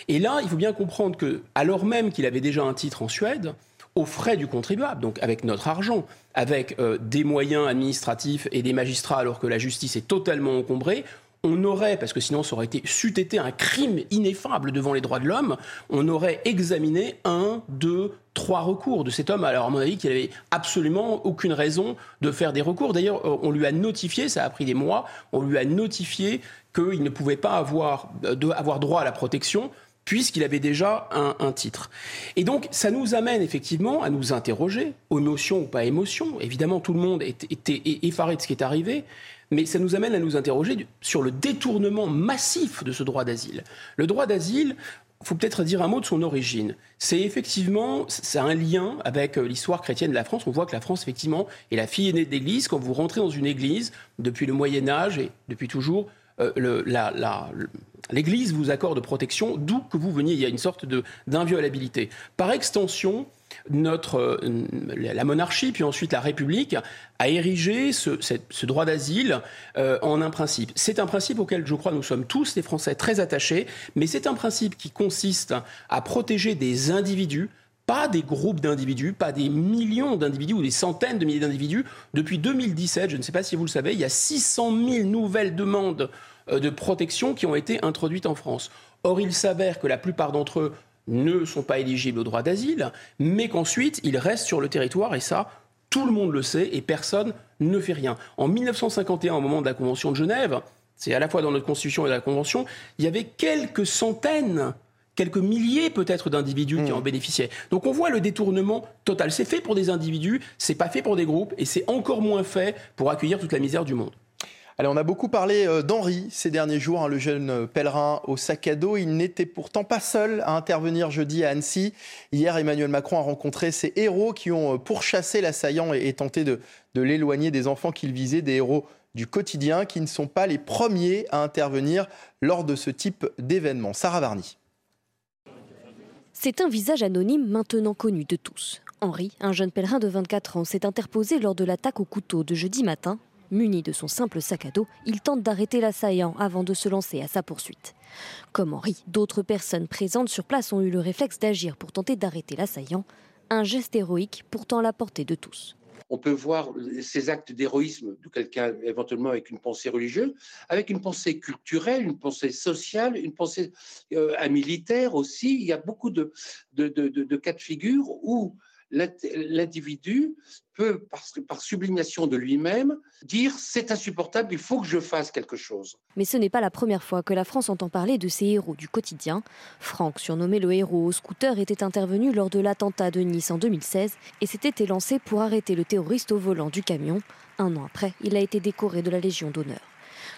Et là, il faut bien comprendre que, alors même qu'il avait déjà un titre en Suède, aux frais du contribuable, donc avec notre argent, avec euh, des moyens administratifs et des magistrats alors que la justice est totalement encombrée, on aurait, parce que sinon ça aurait été, c'eût été un crime ineffable devant les droits de l'homme, on aurait examiné un, deux, trois recours de cet homme. Alors à mon avis, qu'il n'avait absolument aucune raison de faire des recours. D'ailleurs, euh, on lui a notifié, ça a pris des mois, on lui a notifié qu'il ne pouvait pas avoir, euh, avoir droit à la protection puisqu'il avait déjà un, titre. Et donc, ça nous amène effectivement à nous interroger, émotion ou pas émotion. Évidemment, tout le monde était effaré de ce qui est arrivé, mais ça nous amène à nous interroger sur le détournement massif de ce droit d'asile. Le droit d'asile, il faut peut-être dire un mot de son origine. C'est effectivement, c'est un lien avec euh, l'histoire chrétienne de la France. On voit que la France, effectivement, est la fille aînée d'Église. Quand vous rentrez dans une Église, depuis le Moyen Âge et depuis toujours, la, l'Église vous accorde protection d'où que vous veniez. Il y a une sorte d'inviolabilité. Par extension, notre, euh, la monarchie, puis ensuite la République, a érigé ce, droit d'asile euh, en un principe. C'est un principe auquel, je crois, nous sommes tous, les Français, très attachés, mais c'est un principe qui consiste à protéger des individus pas des groupes d'individus, pas des millions d'individus ou des centaines de milliers d'individus. Depuis 2017, je ne sais pas si vous le savez, il y a 600 000 nouvelles demandes euh, de protection qui ont été introduites en France. Or, il s'avère que la plupart d'entre eux ne sont pas éligibles au droit d'asile, mais qu'ensuite, ils restent sur le territoire, et ça, tout le monde le sait, et personne ne fait rien. En 1951, au moment de la Convention de Genève, c'est à la fois dans notre Constitution et dans la Convention, il y avait quelques centaines quelques milliers peut-être d'individus qui mmh. en bénéficiaient. Donc on voit le détournement total. C'est fait pour des individus, c'est pas fait pour des groupes, et c'est encore moins fait pour accueillir toute la misère du monde. On a beaucoup parlé euh, d'Henri ces derniers jours, hein, le jeune euh, pèlerin au sac à dos. Il n'était pourtant pas seul à intervenir jeudi à Annecy. Hier, Emmanuel Macron a rencontré ces héros qui ont euh, pourchassé l'assaillant et, tenté de, de l'éloigner des enfants qu'il visait, des héros du quotidien qui ne sont pas les premiers à intervenir lors de ce type d'événement. Sarah Varny. C'est un visage anonyme maintenant connu de tous. Henri, un jeune pèlerin de 24 ans, s'est interposé lors de l'attaque au couteau de jeudi matin. Muni de son simple sac à dos, il tente d'arrêter l'assaillant avant de se lancer à sa poursuite. Comme Henri, d'autres personnes présentes sur place ont eu le réflexe d'agir pour tenter d'arrêter l'assaillant. Un geste héroïque pourtant à la portée de tous on peut voir ces actes d'héroïsme de quelqu'un éventuellement avec une pensée religieuse, avec une pensée culturelle, une pensée sociale, une pensée euh, militaire aussi. Il y a beaucoup de, de, de cas de figure où l'individu peut, par, sublimation de lui-même, dire c'est insupportable, il faut que je fasse quelque chose. Mais ce n'est pas la première fois que la France entend parler de ses héros du quotidien. Franck, surnommé le héros au scooter, était intervenu lors de l'attentat de Nice en 2016 et s'était élancé pour arrêter le terroriste au volant du camion. Un an après, il a été décoré de la Légion d'honneur.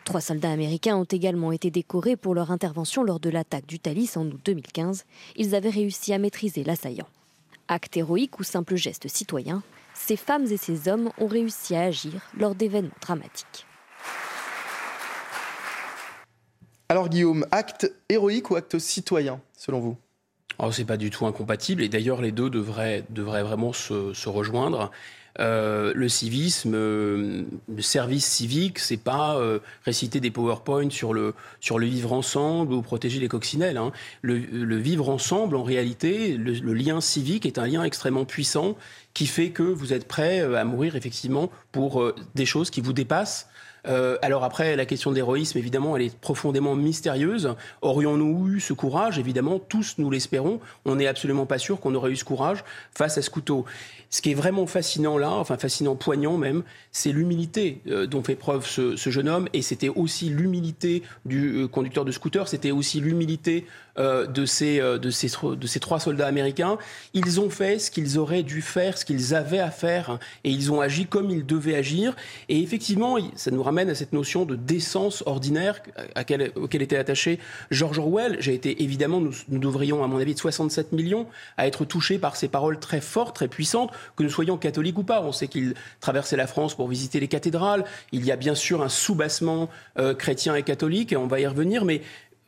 Trois soldats américains ont également été décorés pour leur intervention lors de l'attaque du Thalys en août 2015. Ils avaient réussi à maîtriser l'assaillant. Acte héroïque ou simple geste citoyen, ces femmes et ces hommes ont réussi à agir lors d'événements dramatiques. Alors Guillaume, acte héroïque ou acte citoyen, selon vous? Oh, c'est pas du tout incompatible et d'ailleurs les deux devraient, devraient vraiment se, rejoindre. Euh, le civisme, euh, le service civique, c'est pas euh, réciter des PowerPoint sur le, sur le vivre ensemble ou protéger les coccinelles. Hein. Le, vivre ensemble, en réalité, le, lien civique est un lien extrêmement puissant qui fait que vous êtes prêt à mourir effectivement pour des choses qui vous dépassent euh, alors après, la question de l'héroïsme, évidemment, elle est profondément mystérieuse. Aurions-nous eu ce courage? Évidemment, tous nous l'espérons. On n'est absolument pas sûr qu'on aurait eu ce courage face à ce couteau. Ce qui est vraiment fascinant là, enfin fascinant, poignant même, c'est l'humilité euh, dont fait preuve ce, ce, jeune homme. Et c'était aussi l'humilité du euh, conducteur de scooter, c'était aussi l'humilité euh, de, ces, euh, de, ces, de ces trois soldats américains. Ils ont fait ce qu'ils auraient dû faire, ce qu'ils avaient à faire, et ils ont agi comme ils devaient agir. Et effectivement, ça nous ramène à cette notion de décence ordinaire à auquel était attaché George Orwell. J'ai été évidemment, nous, nous devrions, à mon avis, de 67 millions à être touchés par ces paroles très fortes, très puissantes que nous soyons catholiques ou pas. On sait qu'il traversait la France pour visiter les cathédrales. Il y a bien sûr un soubassement euh, chrétien et catholique, et on va y revenir, mais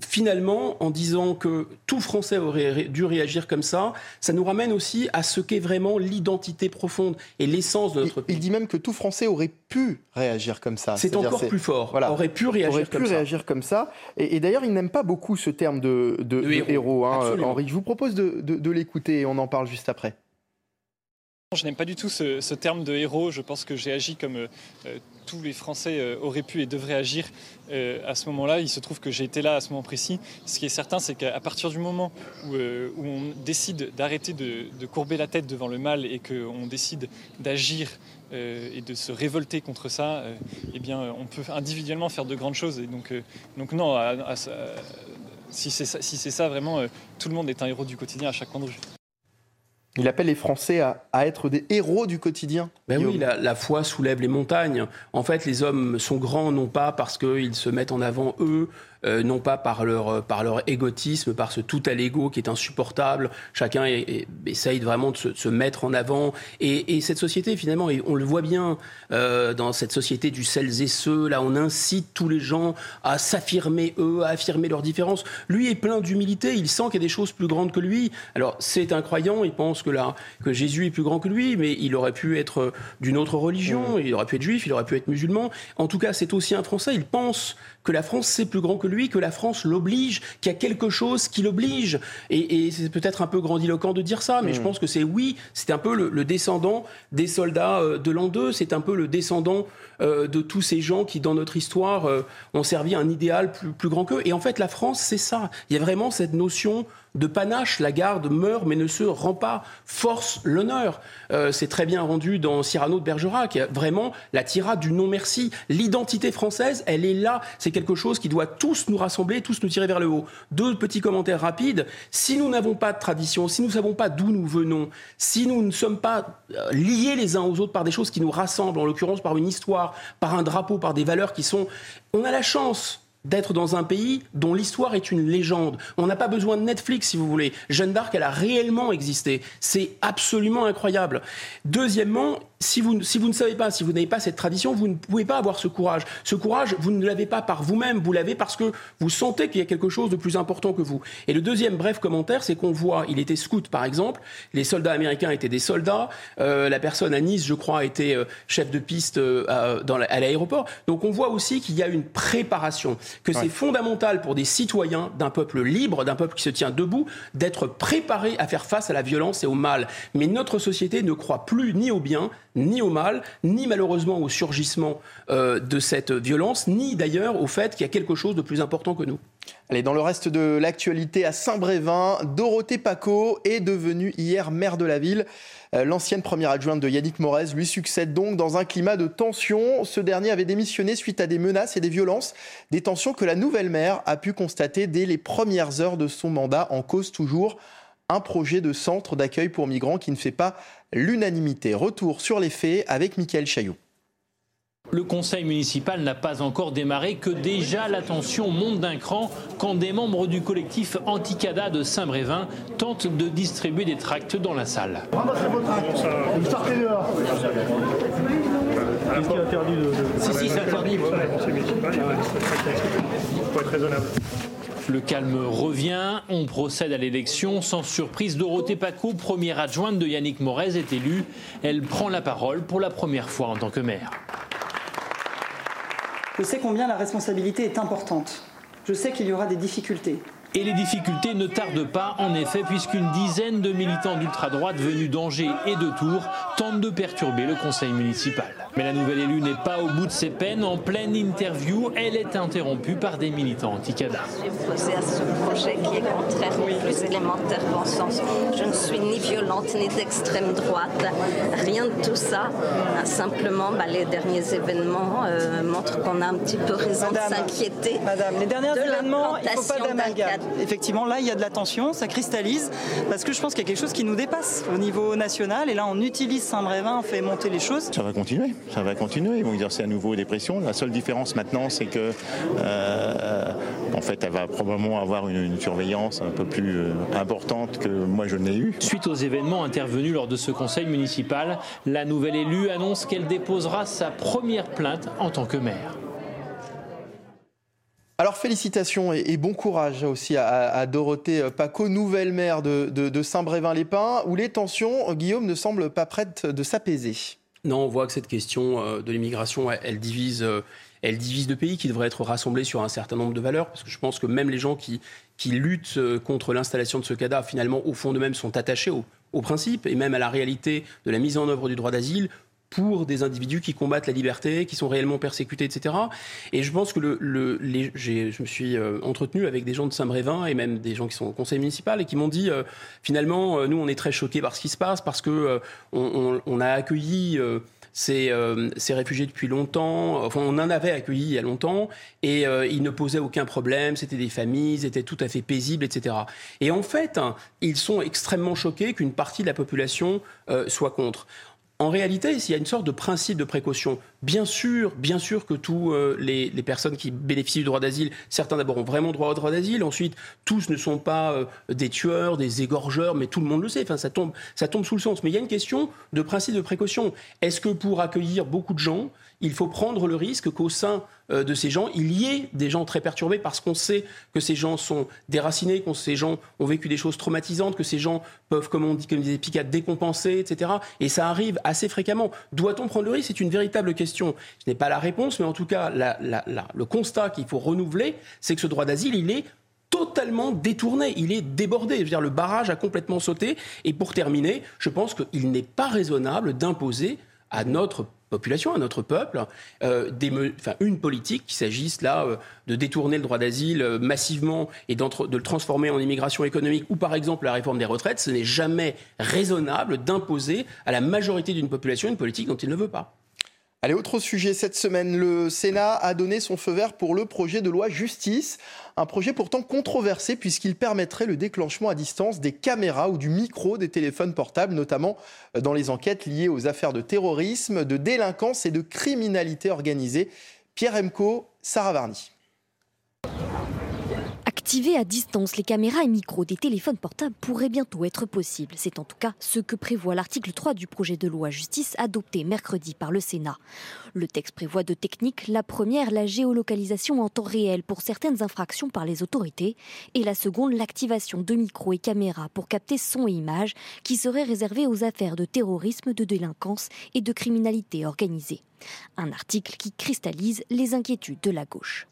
finalement, en disant que tout Français aurait dû réagir comme ça, ça nous ramène aussi à ce qu'est vraiment l'identité profonde et l'essence de notre pays. Il dit même que tout Français aurait pu réagir comme ça. C'est encore plus fort. Voilà. Aurait pu réagir aurait comme pu ça. réagir comme ça. Et, et d'ailleurs, il n'aime pas beaucoup ce terme de, de, de, héros, héros hein, Henri. Je vous propose de, de l'écouter et on en parle juste après. Je n'aime pas du tout ce, terme de héros. Je pense que j'ai agi comme euh, tous les Français euh, auraient pu et devraient agir euh, à ce moment-là. Il se trouve que j'ai été là à ce moment précis. Ce qui est certain, c'est qu'à partir du moment où, euh, on décide d'arrêter de, courber la tête devant le mal et qu'on décide d'agir euh, et de se révolter contre ça, eh bien, on peut individuellement faire de grandes choses. Donc, non, si c'est ça, ça, vraiment, tout le monde est un héros du quotidien à chaque coin de rue. Il appelle les Français à, à, être des héros du quotidien. Ben oui, la, la, foi soulève les montagnes. En fait, les hommes sont grands non pas parce qu'ils se mettent en avant eux, euh, non pas par leur, par leur égotisme, par ce tout à l'ego qui est insupportable. Chacun est, est, essaye vraiment de se, de se, mettre en avant. Et, et, cette société, finalement, et on le voit bien euh, dans cette société du celles et ceux, là, on incite tous les gens à s'affirmer eux, à affirmer leurs différences. Lui est plein d'humilité, il sent qu'il y a des choses plus grandes que lui. Alors, c'est un croyant, il pense que, là, que Jésus est plus grand que lui, mais il aurait pu être d'une autre religion, il aurait pu être juif, il aurait pu être musulman. En tout cas, c'est aussi un Français, il pense que la France, c'est plus grand que lui, que la France l'oblige, qu'il y a quelque chose qui l'oblige. Et, et c'est peut-être un peu grandiloquent de dire ça, mais mmh. je pense que c'est oui, c'est un peu le, le, descendant des soldats euh, de l'an 2, c'est un peu le descendant euh, de tous ces gens qui, dans notre histoire, euh, ont servi un idéal plus, plus grand qu'eux. Et en fait, la France, c'est ça. Il y a vraiment cette notion de panache. La garde meurt mais ne se rend pas, force l'honneur. Euh, c'est très bien rendu dans Cyrano de Bergerac. Vraiment la tirade du non-merci. L'identité française, elle est là. C'est quelque chose qui doit tous nous rassembler, tous nous tirer vers le haut. Deux petits commentaires rapides. Si nous n'avons pas de tradition, si nous ne savons pas d'où nous venons, si nous ne sommes pas liés les uns aux autres par des choses qui nous rassemblent, en l'occurrence par une histoire, par un drapeau, par des valeurs qui sont... On a la chance d'être dans un pays dont l'histoire est une légende. On n'a pas besoin de Netflix, si vous voulez. Jeanne d'Arc, elle a réellement existé. C'est absolument incroyable. Deuxièmement, si vous, si vous ne savez pas, si vous n'avez pas cette tradition, vous ne pouvez pas avoir ce courage. Ce courage, vous ne l'avez pas par vous-même, vous l'avez parce que vous sentez qu'il y a quelque chose de plus important que vous. Et le deuxième bref commentaire, c'est qu'on voit, il était scout par exemple, les soldats américains étaient des soldats, euh, la personne à Nice, je crois, était euh, chef de piste euh, dans à l'aéroport. Donc on voit aussi qu'il y a une préparation, que c'est fondamental pour des citoyens d'un peuple libre, d'un peuple qui se tient debout, d'être préparé à faire face à la violence et au mal. Mais notre société ne croit plus ni au bien, ni au mal, ni malheureusement au surgissement euh, de cette violence, ni d'ailleurs au fait qu'il y a quelque chose de plus important que nous. Allez, dans le reste de l'actualité, à Saint-Brévin, Dorothée Paco est devenue hier maire de la ville. Euh, l'ancienne première adjointe de Yannick Morez lui succède donc dans un climat de tension. Ce dernier avait démissionné suite à des menaces et des violences, des tensions que la nouvelle maire a pu constater dès les premières heures de son mandat, en cause toujours un projet de centre d'accueil pour migrants qui ne fait pas l'unanimité. Retour sur les faits avec Mickaël Chaillot. Le conseil municipal n'a pas encore démarré que déjà la tension monte d'un cran quand des membres du collectif Anticada de Saint-Brévin tentent de distribuer des tracts dans la salle. Qu'est-ce qui est interdit de... Si, si, c'est interdit. Il faut être raisonnable. Le calme revient, on procède à l'élection. Sans surprise, Dorothée Paco, première adjointe de Yannick Morez, est élue. Elle prend la parole pour la première fois en tant que maire. Je sais combien la responsabilité est importante. Je sais qu'il y aura des difficultés. Et les difficultés ne tardent pas, en effet, puisqu'une dizaine de militants d'ultra-droite venus d'Angers et de Tours tentent de perturber le conseil municipal. Mais la nouvelle élue n'est pas au bout de ses peines. En pleine interview, elle est interrompue par des militants anti-CADA. Je suis opposée à ce projet qui est contraire au plus élémentaire bon sens. Je ne suis ni violente ni d'extrême droite. Rien de tout ça. Simplement, bah, les derniers événements euh, montrent qu'on a un petit peu raison de s'inquiéter. Madame, les derniers événements, il ne faut pas d'amalgame effectivement, là, il y a de la tension, ça cristallise, parce que je pense qu'il y a quelque chose qui nous dépasse au niveau national. Et là, on utilise Saint-Brévin, on fait monter les choses. Ça va continuer, ça va continuer. Ils vont exercer à nouveau des pressions. La seule différence maintenant, c'est que, euh, en fait, elle va probablement avoir une, surveillance un peu plus euh, importante que moi je n'ai eu. Suite aux événements intervenus lors de ce conseil municipal, la nouvelle élue annonce qu'elle déposera sa première plainte en tant que maire. Alors félicitations et, bon courage aussi à, Dorothée Paco, nouvelle maire de, Saint-Brévin-les-Pins, où les tensions, Guillaume, ne semblent pas prêtes de s'apaiser. Non, on voit que cette question euh, de l'immigration, elle divise, euh, elle divise le pays qui devrait être rassemblé sur un certain nombre de valeurs, parce que je pense que même les gens qui, qui luttent euh, contre l'installation de ce cadavre, finalement, au fond d'eux-mêmes, sont attachés au, au principe et même à la réalité de la mise en œuvre du droit d'asile pour des individus qui combattent la liberté, qui sont réellement persécutés, etc. Et je pense que je me suis euh, entretenu avec des gens de Saint-Brévin et même des gens qui sont au conseil municipal et qui m'ont dit euh, finalement, euh, nous, on est très choqués par ce qui se passe parce que on, a accueilli. Ces, ces, réfugiés depuis longtemps. Enfin, on en avait accueilli il y a longtemps et ils ne posaient aucun problème. C'était des familles, ils étaient tout à fait paisibles, etc. Et en fait, hein, ils sont extrêmement choqués qu'une partie de la population soit contre. En réalité, il y a une sorte de principe de précaution. Bien sûr, bien sûr que tous euh, les, personnes qui bénéficient du droit d'asile, certains d'abord ont vraiment droit au droit d'asile, ensuite tous ne sont pas euh, des tueurs, des égorgeurs, mais tout le monde le sait. Ça tombe, ça tombe sous le sens. Mais il y a une question de principe de précaution. Est-ce que pour accueillir beaucoup de gens, il faut prendre le risque qu'au sein euh, de ces gens, il y ait des gens très perturbés parce qu'on sait que ces gens sont déracinés, que ces gens ont vécu des choses traumatisantes, que ces gens peuvent, comme on dit, comme des piquades, décompenser, etc. Et ça arrive assez fréquemment. Doit-on prendre le risque? C'est une véritable question. Je n'ai pas la réponse, mais en tout cas, le constat qu'il faut renouveler, c'est que ce droit d'asile, il est totalement détourné, il est débordé. Je dire, le barrage a complètement sauté. Et pour terminer, je pense qu'il n'est pas raisonnable d'imposer à notre population, à notre peuple, euh, une politique, qu'il s'agisse là euh, de détourner le droit d'asile euh, massivement et de le transformer en immigration économique, ou par exemple la réforme des retraites, ce n'est jamais raisonnable d'imposer à la majorité d'une population une politique dont il ne veut pas. Allez, autre sujet. Cette semaine, le Sénat a donné son feu vert pour le projet de loi justice. Un projet pourtant controversé puisqu'il permettrait le déclenchement à distance des caméras ou du micro des téléphones portables, notamment dans les enquêtes liées aux affaires de terrorisme, de délinquance et de criminalité organisée. Pierre Emco, Sarah Varny Activer à distance les caméras et micros des téléphones portables pourrait bientôt être possible. C'est en tout cas ce que prévoit l'article 3 du projet de loi justice adopté mercredi par le Sénat. Le texte prévoit deux techniques. La première, la géolocalisation en temps réel pour certaines infractions par les autorités. Et la seconde, l'activation de micros et caméras pour capter son et images qui seraient réservées aux affaires de terrorisme, de délinquance et de criminalité organisée. Un article qui cristallise les inquiétudes de la gauche.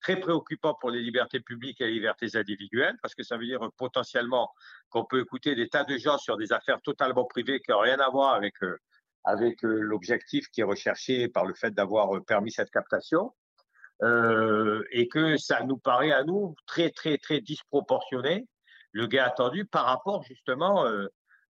Très préoccupant pour les libertés publiques et les libertés individuelles, parce que ça veut dire potentiellement qu'on peut écouter des tas de gens sur des affaires totalement privées qui n'ont rien à voir avec euh, avec euh, l'objectif qui est recherché par le fait d'avoir euh, permis cette captation, et que ça nous paraît à nous très très très disproportionné le gain attendu par rapport justement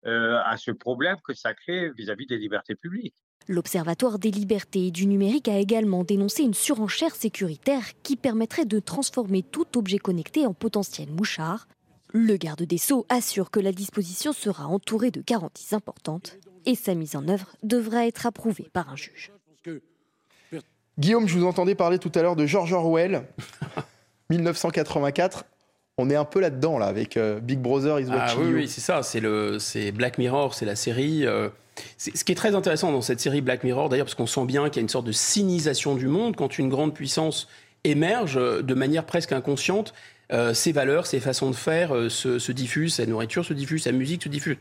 à ce problème que ça crée vis-à-vis des libertés publiques. L'Observatoire des libertés et du numérique a également dénoncé une surenchère sécuritaire qui permettrait de transformer tout objet connecté en potentiel mouchard. Le garde des Sceaux assure que la disposition sera entourée de garanties importantes et sa mise en œuvre devra être approuvée par un juge. Guillaume, je vous entendais parler tout à l'heure de George Orwell, <laughs> 1984. On est un peu là-dedans, là, avec euh, Big Brother is watching ah, oui, oui, c'est ça. C'est, le, c'est Black Mirror, c'est la série. Euh, ce qui est très intéressant dans cette série Black Mirror, d'ailleurs, parce qu'on sent bien qu'il y a une sorte de cynisation du monde quand une grande puissance émerge euh, de manière presque inconsciente. ses valeurs, ses façons de faire se, se diffusent, sa nourriture se diffuse, sa musique se diffuse.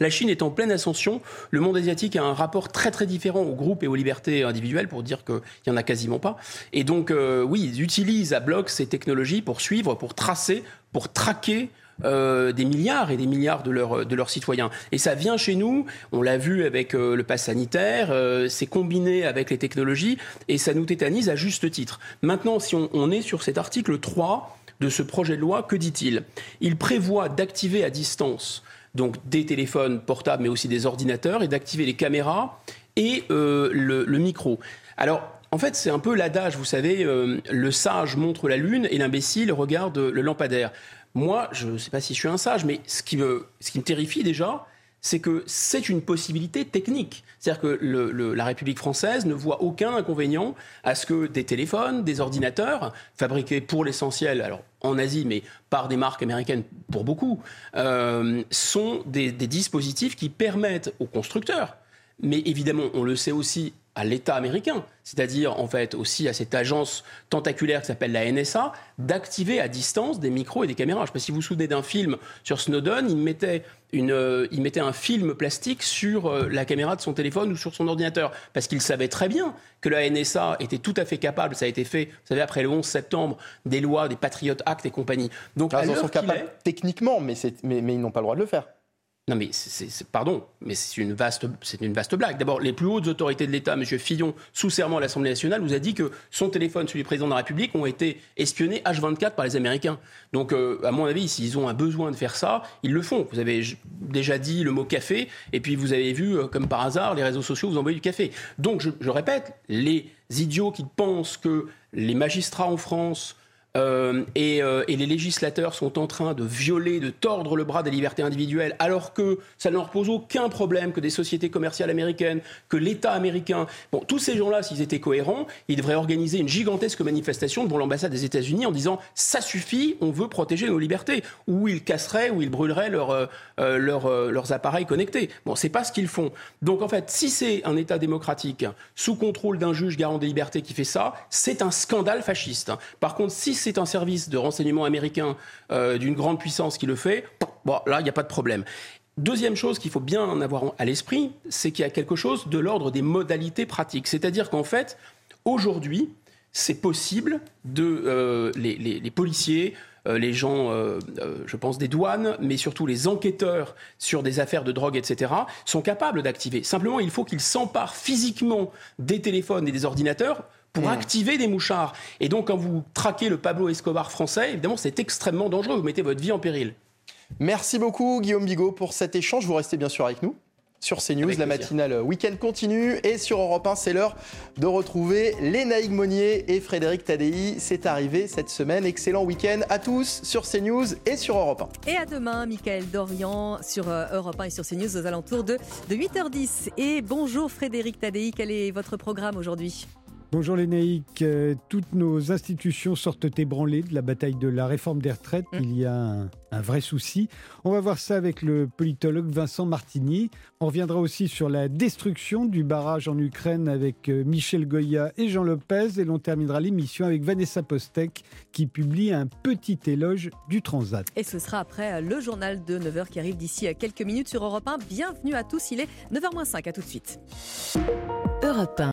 La Chine est en pleine ascension. Le monde asiatique a un rapport très très différent aux groupes et aux libertés individuelles, pour dire qu'il n'y en a quasiment pas. Et donc, euh, oui, ils utilisent à bloc ces technologies pour suivre, pour tracer, pour traquer euh, des milliards et des milliards de, de leurs citoyens. Et ça vient chez nous, on l'a vu avec euh, le pass sanitaire, c'est combiné avec les technologies et ça nous tétanise à juste titre. Maintenant, si on, on est sur cet article 3 de ce projet de loi, que dit-il? Il prévoit d'activer à distance donc des téléphones portables, mais aussi des ordinateurs, et d'activer les caméras et euh, le, micro. Alors, en fait, c'est un peu l'adage, vous savez, euh, le sage montre la lune et l'imbécile regarde le lampadaire. Moi, je ne sais pas si je suis un sage, mais ce qui me, ce qui me terrifie déjà, c'est que c'est une possibilité technique. C'est-à-dire que la République française ne voit aucun inconvénient à ce que des téléphones, des ordinateurs, fabriqués pour l'essentiel, alors en Asie, mais par des marques américaines pour beaucoup, euh, sont des dispositifs qui permettent aux constructeurs, mais évidemment, on le sait aussi à l'État américain, c'est-à-dire en fait aussi à cette agence tentaculaire qui s'appelle la NSA, d'activer à distance des micros et des caméras. Je ne sais pas si vous vous souvenez d'un film sur Snowden, il mettait, une, euh, il mettait un film plastique sur euh, la caméra de son téléphone ou sur son ordinateur, parce qu'il savait très bien que la NSA était tout à fait capable, ça a été fait, vous savez, après le 11 septembre, des lois, des Patriot Act et compagnie. Donc, ah, ils sont capables techniquement, mais, mais, mais ils n'ont pas le droit de le faire. Non, mais c'est, pardon, mais c'est une vaste, c'est une vaste blague. D'abord, les plus hautes autorités de l'État, M. Fillon, sous serment à l'Assemblée nationale, vous a dit que son téléphone, celui du président de la République, ont été espionnés H24 par les Américains. Donc, euh, à mon avis, s'ils ont un besoin de faire ça, ils le font. Vous avez déjà dit le mot café, et puis vous avez vu, euh, comme par hasard, les réseaux sociaux vous envoyer du café. Donc, je, je répète, les idiots qui pensent que les magistrats en France euh, euh, et, les législateurs sont en train de violer, de tordre le bras des libertés individuelles, alors que ça ne leur pose aucun problème que des sociétés commerciales américaines, que l'État américain. Bon, tous ces gens-là, s'ils étaient cohérents, ils devraient organiser une gigantesque manifestation devant l'ambassade des États-Unis en disant ça suffit, on veut protéger nos libertés, ou ils casseraient, ou ils brûleraient euh, leurs appareils connectés. Bon, c'est pas ce qu'ils font. Donc en fait, si c'est un État démocratique sous contrôle d'un juge garant des libertés qui fait ça, c'est un scandale fasciste. Par contre, si c'est un service de renseignement américain euh, d'une grande puissance qui le fait, bon, là, il n'y a pas de problème. Deuxième chose qu'il faut bien en avoir à l'esprit, c'est qu'il y a quelque chose de l'ordre des modalités pratiques. C'est-à-dire qu'en fait, aujourd'hui, c'est possible de euh, les, policiers, euh, les gens, je pense, des douanes, mais surtout les enquêteurs sur des affaires de drogue, etc., sont capables d'activer. Simplement, il faut qu'ils s'emparent physiquement des téléphones et des ordinateurs pour activer des mouchards. Et donc, quand vous traquez le Pablo Escobar français, évidemment, c'est extrêmement dangereux. Vous mettez votre vie en péril. Merci beaucoup, Guillaume Bigot, pour cet échange. Vous restez bien sûr avec nous sur CNews. la matinale week-end continue. Et sur Europe 1, c'est l'heure de retrouver Lénaïque Monnier et Frédéric Tadei. C'est arrivé cette semaine. Excellent week-end à tous sur CNews et sur Europe 1. Et à demain, Michael Dorian sur euh, Europe 1 et sur CNews aux alentours de, de 8h10. Et bonjour Frédéric Tadei, quel est votre programme aujourd'hui? Bonjour Lénaïque, euh, toutes nos institutions sortent ébranlées de la bataille de la réforme des retraites. Mm. Il y a un, un, vrai souci. On va voir ça avec le politologue Vincent Martini. On reviendra aussi sur la destruction du barrage en Ukraine avec euh, Michel Goya et Jean Lopez. Et l'on terminera l'émission avec Vanessa Postek qui publie un petit éloge du Transat. Et ce sera après le journal de 9h qui arrive d'ici quelques minutes sur Europe 1. Bienvenue à tous, il est 9h05, à tout de suite. Europe 1.